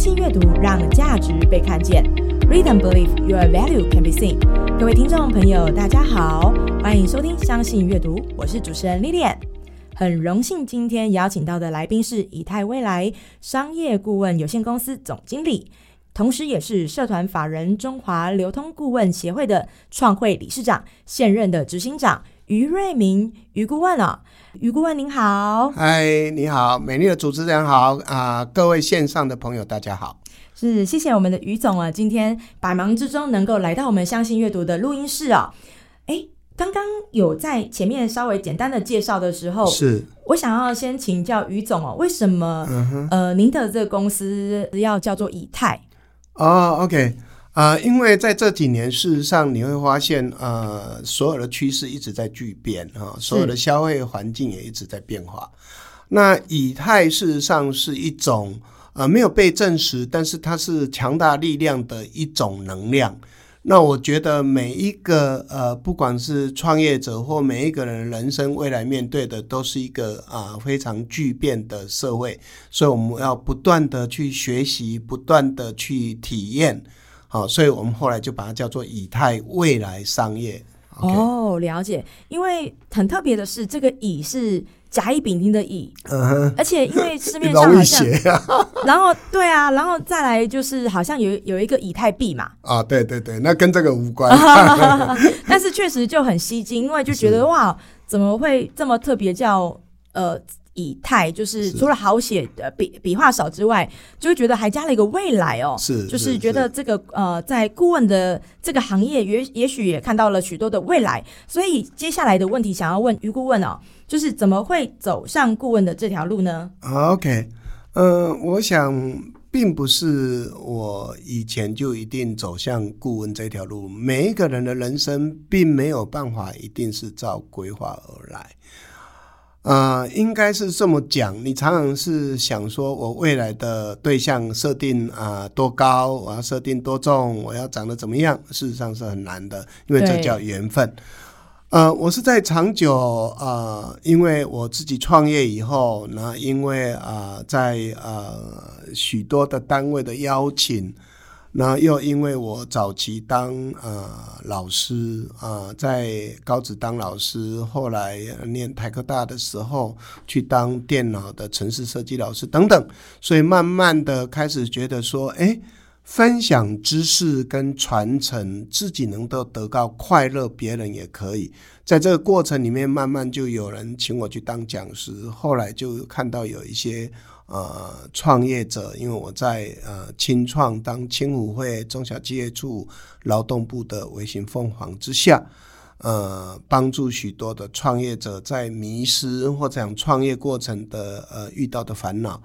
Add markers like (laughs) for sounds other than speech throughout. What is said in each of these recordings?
信阅读，让价值被看见。Read and believe your value can be seen。各位听众朋友，大家好，欢迎收听《相信阅读》，我是主持人 Lilian。很荣幸今天邀请到的来宾是以太未来商业顾问有限公司总经理，同时也是社团法人中华流通顾问协会的创会理事长，现任的执行长于瑞明于顾问啊。于顾问您好，嗨，你好，美丽的主持人好啊，各位线上的朋友大家好，是谢谢我们的于总啊，今天百忙之中能够来到我们相信阅读的录音室啊，哎，刚刚有在前面稍微简单的介绍的时候，是我想要先请教于总哦，为什么呃您的这个公司要叫做以太？哦，OK。啊，因为在这几年，事实上你会发现，呃，所有的趋势一直在巨变啊，所有的消费环境也一直在变化。那以太事实上是一种呃没有被证实，但是它是强大力量的一种能量。那我觉得每一个呃，不管是创业者或每一个人人生未来面对的，都是一个啊非常巨变的社会，所以我们要不断的去学习，不断的去体验。好，所以我们后来就把它叫做以太未来商业。哦，了解。因为很特别的是，这个“乙”是甲乙丙丁的“乙”，而且因为市面上 (laughs) 好像，(laughs) 然后对啊，然后再来就是好像有有一个以太币嘛。啊，对对对，那跟这个无关。(laughs) 但是确实就很吸睛，因为就觉得哇，怎么会这么特别叫呃？以太就是除了好写的笔笔画少之外，就会觉得还加了一个未来哦，是，就是觉得这个呃，在顾问的这个行业，也也许也看到了许多的未来。所以接下来的问题想要问于顾问哦，就是怎么会走上顾问的这条路呢？OK，呃，我想并不是我以前就一定走向顾问这条路，每一个人的人生并没有办法一定是照规划而来。呃，应该是这么讲。你常常是想说，我未来的对象设定啊多高，我要设定多重，我要长得怎么样？事实上是很难的，因为这叫缘分。呃，我是在长久呃，因为我自己创业以后，那因为啊，在呃许多的单位的邀请。那又因为我早期当呃老师啊，在高职当老师，后来念台科大的时候去当电脑的城市设计老师等等，所以慢慢的开始觉得说，哎，分享知识跟传承，自己能够得到快乐，别人也可以。在这个过程里面，慢慢就有人请我去当讲师，后来就看到有一些。呃，创业者，因为我在呃青创当青舞会中小企业处劳动部的微型凤凰之下，呃，帮助许多的创业者在迷失或者讲创业过程的呃遇到的烦恼，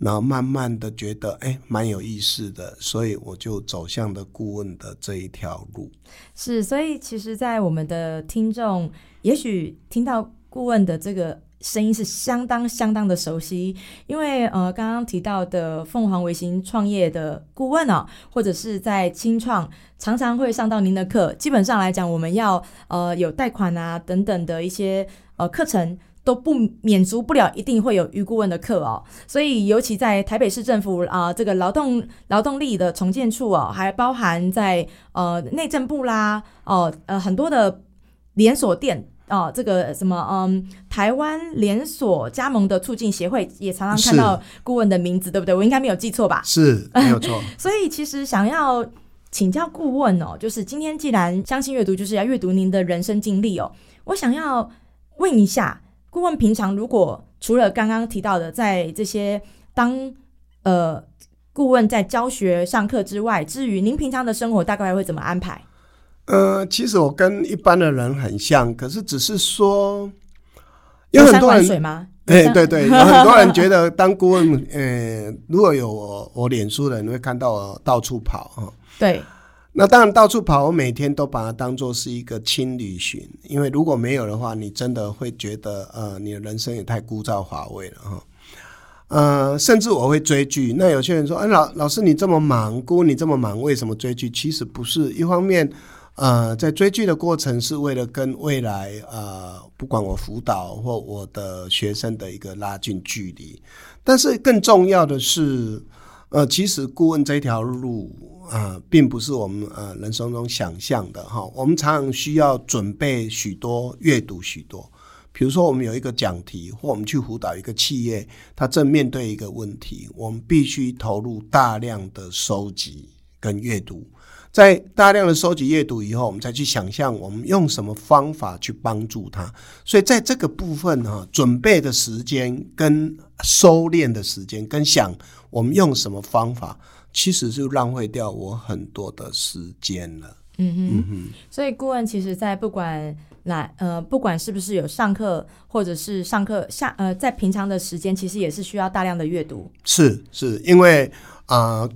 然后慢慢的觉得哎蛮有意思的，所以我就走向了顾问的这一条路。是，所以其实，在我们的听众，也许听到顾问的这个。声音是相当相当的熟悉，因为呃，刚刚提到的凤凰微型创业的顾问哦，或者是在清创常常会上到您的课。基本上来讲，我们要呃有贷款啊等等的一些呃课程都不免足不了，一定会有余顾问的课哦。所以，尤其在台北市政府啊，这个劳动劳动力的重建处哦，还包含在呃内政部啦哦呃很多的连锁店。哦，这个什么，嗯，台湾连锁加盟的促进协会也常常看到顾问的名字，对不对？我应该没有记错吧？是，没有错。(laughs) 所以其实想要请教顾问哦，就是今天既然相信阅读就是要阅读您的人生经历哦，我想要问一下，顾问平常如果除了刚刚提到的在这些当呃顾问在教学上课之外，至于您平常的生活大概会怎么安排？呃，其实我跟一般的人很像，可是只是说有很多人吗？哎，对对，(laughs) 有很多人觉得当顾问，呃，如果有我我脸书的人会看到我到处跑啊。对，那当然到处跑，我每天都把它当做是一个轻旅行，因为如果没有的话，你真的会觉得呃，你的人生也太枯燥乏味了哈。呃，甚至我会追剧。那有些人说，哎，老老师你这么忙，顾问你这么忙，为什么追剧？其实不是一方面。呃，在追剧的过程是为了跟未来呃，不管我辅导或我的学生的一个拉近距离，但是更重要的是，呃，其实顾问这条路啊，并不是我们呃人生中想象的哈。我们常常需要准备许多、阅读许多。比如说，我们有一个讲题，或我们去辅导一个企业，它正面对一个问题，我们必须投入大量的收集跟阅读。在大量的收集阅读以后，我们再去想象我们用什么方法去帮助他。所以在这个部分哈，准备的时间跟收敛的时间，跟想我们用什么方法，其实就浪费掉我很多的时间了。嗯哼，所以顾问其实，在不管来呃，不管是不是有上课，或者是上课下呃，在平常的时间，其实也是需要大量的阅读。是是，因为啊。呃，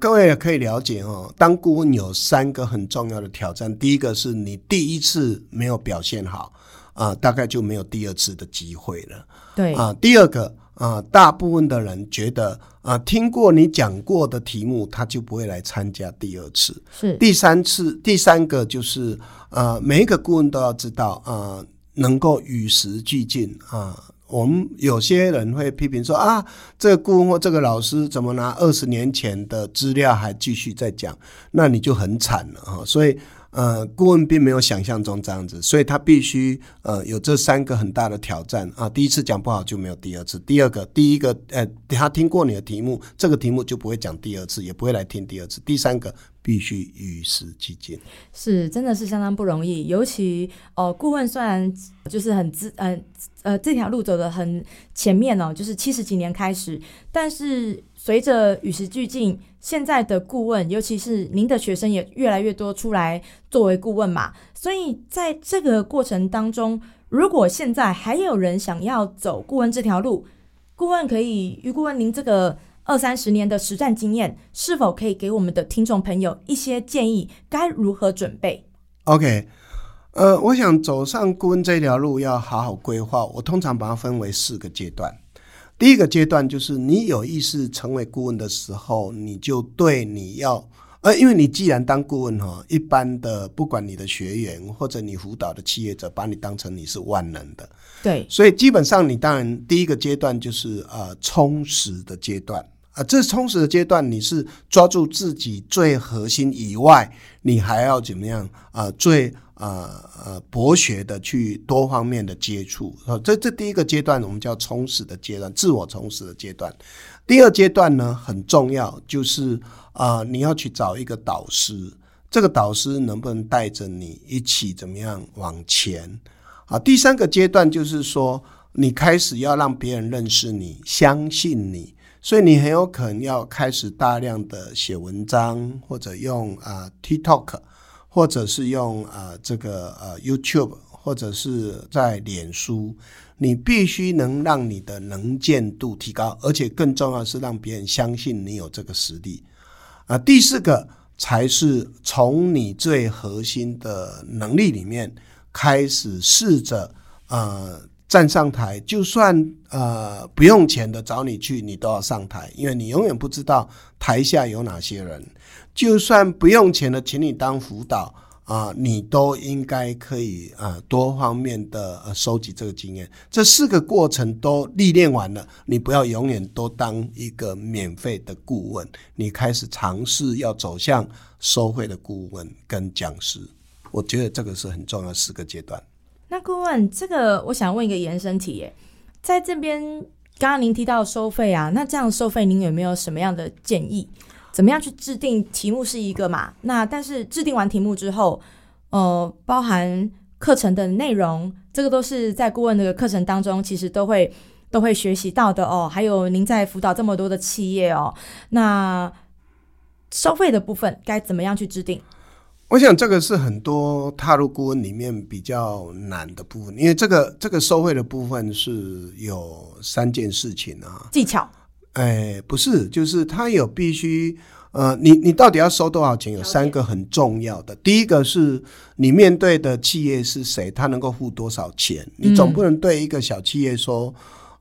各位也可以了解哦。当顾问有三个很重要的挑战，第一个是你第一次没有表现好，啊，大概就没有第二次的机会了。对啊，第二个啊，大部分的人觉得啊，听过你讲过的题目，他就不会来参加第二次。是第三次，第三个就是呃，每一个顾问都要知道啊，能够与时俱进啊。我们有些人会批评说啊，这个顾问或这个老师怎么拿二十年前的资料还继续在讲，那你就很惨了哈。所以。呃，顾问并没有想象中这样子，所以他必须呃有这三个很大的挑战啊。第一次讲不好就没有第二次，第二个，第一个呃他听过你的题目，这个题目就不会讲第二次，也不会来听第二次。第三个必须与时俱进，是真的是相当不容易。尤其哦，顾问虽然就是很资呃呃这条路走的很前面哦，就是七十几年开始，但是。随着与时俱进，现在的顾问，尤其是您的学生也越来越多出来作为顾问嘛。所以在这个过程当中，如果现在还有人想要走顾问这条路，顾问可以，于顾问您这个二三十年的实战经验，是否可以给我们的听众朋友一些建议，该如何准备？OK，呃，我想走上顾问这条路要好好规划，我通常把它分为四个阶段。第一个阶段就是你有意识成为顾问的时候，你就对你要，呃，因为你既然当顾问哈，一般的不管你的学员或者你辅导的企业者，把你当成你是万能的，对，所以基本上你当然第一个阶段就是呃充实的阶段啊，这充实的阶段你是抓住自己最核心以外，你还要怎么样啊？最呃呃，博学的去多方面的接触啊，这这第一个阶段我们叫充实的阶段，自我充实的阶段。第二阶段呢很重要，就是啊你要去找一个导师，这个导师能不能带着你一起怎么样往前？啊，第三个阶段就是说你开始要让别人认识你，相信你，所以你很有可能要开始大量的写文章，或者用啊 TikTok。或者是用呃这个呃 YouTube，或者是在脸书，你必须能让你的能见度提高，而且更重要是让别人相信你有这个实力。啊，第四个才是从你最核心的能力里面开始试着呃站上台，就算呃不用钱的找你去，你都要上台，因为你永远不知道台下有哪些人。就算不用钱的，请你当辅导啊，你都应该可以啊，多方面的呃收集这个经验。这四个过程都历练完了，你不要永远都当一个免费的顾问，你开始尝试要走向收费的顾问跟讲师。我觉得这个是很重要四个阶段。那顾问，这个我想问一个延伸题，耶，在这边刚刚您提到收费啊，那这样收费您有没有什么样的建议？怎么样去制定题目是一个嘛？那但是制定完题目之后，呃，包含课程的内容，这个都是在顾问的课程当中，其实都会都会学习到的哦。还有您在辅导这么多的企业哦，那收费的部分该怎么样去制定？我想这个是很多踏入顾问里面比较难的部分，因为这个这个收费的部分是有三件事情啊，技巧。哎，不是，就是他有必须，呃，你你到底要收多少钱？有三个很重要的。第一个是你面对的企业是谁，他能够付多少钱？你总不能对一个小企业说，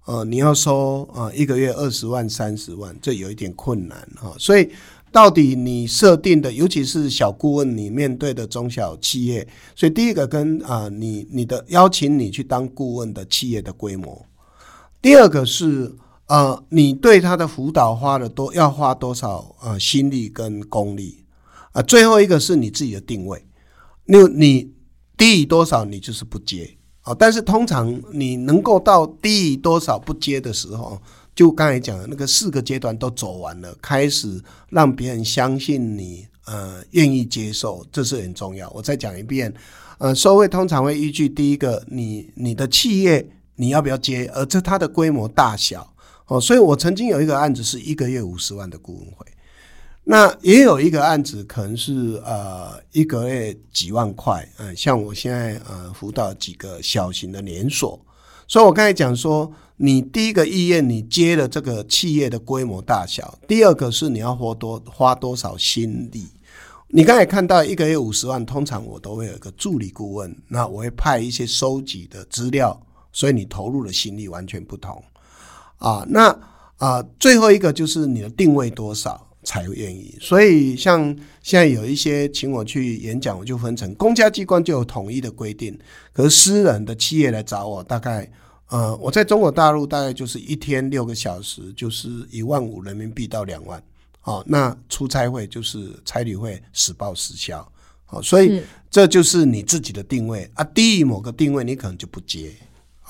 呃，你要收呃一个月二十万、三十万，这有一点困难哈。所以，到底你设定的，尤其是小顾问，你面对的中小企业，所以第一个跟啊，你你的邀请你去当顾问的企业的规模，第二个是。呃，你对他的辅导花了多要花多少呃心力跟功力。啊、最后一个是你自己的定位，你你低于多少你就是不接。啊、但是通常你能够到低于多少不接的时候，就刚才讲的那个四个阶段都走完了，开始让别人相信你，呃，愿意接受，这是很重要。我再讲一遍，呃，收费通常会依据第一个，你你的企业你要不要接，而这它的规模大小哦。所以我曾经有一个案子是一个月五十万的顾问费，那也有一个案子可能是呃一个月几万块，嗯、像我现在呃辅导几个小型的连锁，所以我刚才讲说，你第一个意愿你接了这个企业的规模大小，第二个是你要花多花多少心力。你刚才看到一个月五十万，通常我都会有一个助理顾问，那我会派一些收集的资料，所以你投入的心力完全不同啊。那啊，最后一个就是你的定位多少才愿意。所以像现在有一些请我去演讲，我就分成公家机关就有统一的规定，可是私人的企业来找我，大概呃，我在中国大陆大概就是一天六个小时，就是一万五人民币到两万。好、那出差会就是差旅会实报实销。好、所以这就是你自己的定位啊。低于某个定位，你可能就不接。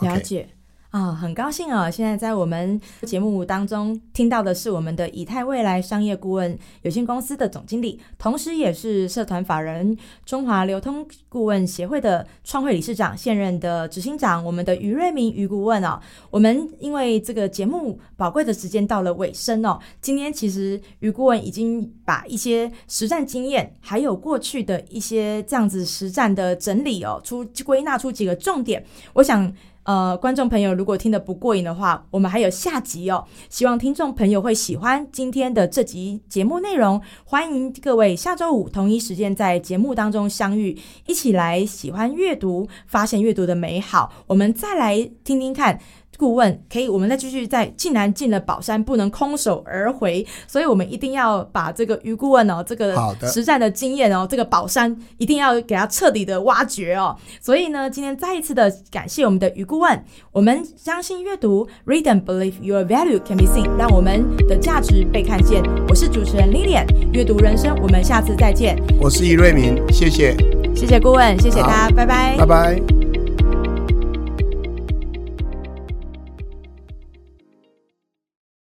了解啊，很高兴哦！现在在我们节目当中听到的是我们的以太未来商业顾问有限公司的总经理，同时也是社团法人中华流通顾问协会的创会理事长，现任的执行长，我们的于瑞明于顾问哦。我们因为这个节目宝贵的时间到了尾声哦，今天其实于顾问已经把一些实战经验，还有过去的一些这样子实战的整理哦，出归纳出几个重点，我想。呃，观众朋友如果听得不过瘾的话，我们还有下集哦。希望听众朋友会喜欢今天的这集节目内容。欢迎各位下周五同一时间在节目当中相遇，一起来喜欢阅读，发现阅读的美好。我们再来听听看。顾问可以，我们再继续在，既然进了宝山，不能空手而回，所以我们一定要把这个于顾问哦，这个实战的经验哦，这个宝山一定要给他彻底的挖掘哦。所以呢，今天再一次的感谢我们的于顾问，我们相信阅读，read and believe your value can be seen，让我们的价值被看见。我是主持人 Lilian，阅读人生，我们下次再见。我是易瑞明，谢谢，谢谢顾问，谢谢大家，拜拜拜拜。